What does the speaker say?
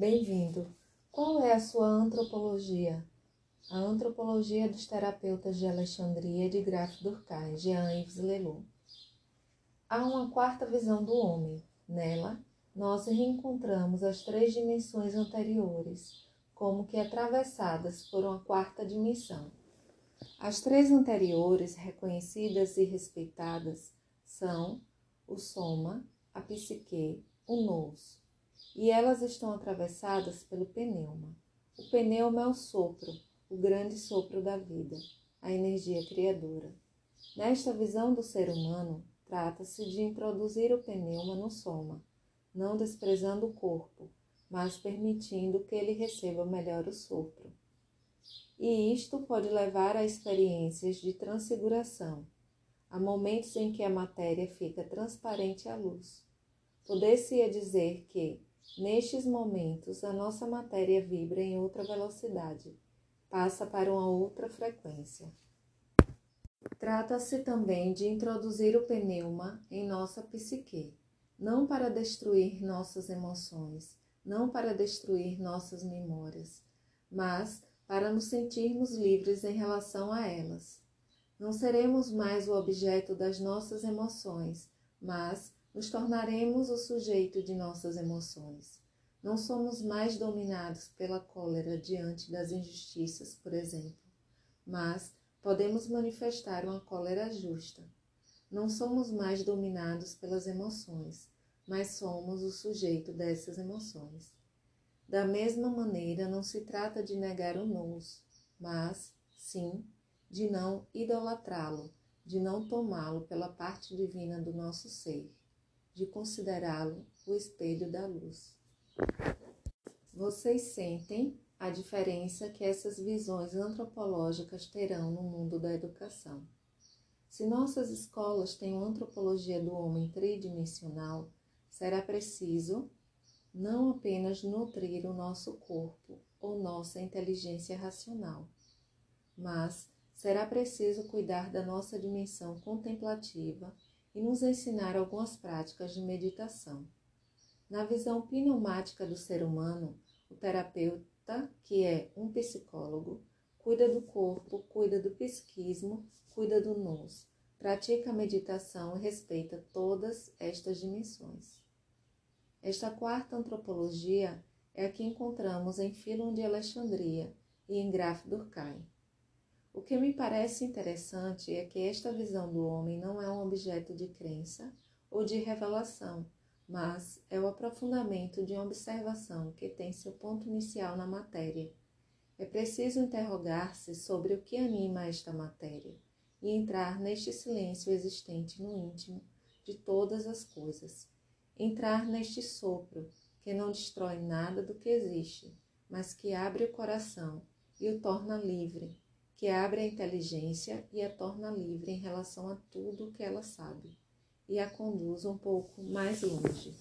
Bem-vindo. Qual é a sua antropologia? A antropologia dos terapeutas de Alexandria de Graf Durkheim, Jean-Yves Leloup. Há uma quarta visão do homem. Nela, nós reencontramos as três dimensões anteriores, como que atravessadas por uma quarta dimensão. As três anteriores, reconhecidas e respeitadas, são o soma, a psique, o nous, e elas estão atravessadas pelo pneuma. O pneuma é o sopro, o grande sopro da vida, a energia criadora. Nesta visão do ser humano, trata-se de introduzir o pneuma no soma, não desprezando o corpo, mas permitindo que ele receba melhor o sopro. E isto pode levar a experiências de transfiguração, Há momentos em que a matéria fica transparente à luz. Poder-se-ia dizer que, nestes momentos, a nossa matéria vibra em outra velocidade, passa para uma outra frequência. Trata-se também de introduzir o pneuma em nossa psique, não para destruir nossas emoções, não para destruir nossas memórias, mas para nos sentirmos livres em relação a elas não seremos mais o objeto das nossas emoções, mas nos tornaremos o sujeito de nossas emoções. Não somos mais dominados pela cólera diante das injustiças, por exemplo, mas podemos manifestar uma cólera justa. Não somos mais dominados pelas emoções, mas somos o sujeito dessas emoções. Da mesma maneira, não se trata de negar o nous, mas, sim, de não idolatrá-lo, de não tomá-lo pela parte divina do nosso ser, de considerá-lo o espelho da luz. Vocês sentem a diferença que essas visões antropológicas terão no mundo da educação. Se nossas escolas têm uma antropologia do homem tridimensional, será preciso não apenas nutrir o nosso corpo ou nossa inteligência racional, mas será preciso cuidar da nossa dimensão contemplativa e nos ensinar algumas práticas de meditação. Na visão pneumática do ser humano, o terapeuta, que é um psicólogo, cuida do corpo, cuida do psiquismo, cuida do nous, pratica a meditação e respeita todas estas dimensões. Esta quarta antropologia é a que encontramos em Philon de Alexandria e em Graf Durkheim. O que me parece interessante é que esta visão do homem não é um objeto de crença ou de revelação, mas é o aprofundamento de uma observação que tem seu ponto inicial na matéria. É preciso interrogar-se sobre o que anima esta matéria e entrar neste silêncio existente no íntimo de todas as coisas. Entrar neste sopro que não destrói nada do que existe, mas que abre o coração e o torna livre que abre a inteligência e a torna livre em relação a tudo o que ela sabe e a conduz um pouco mais longe.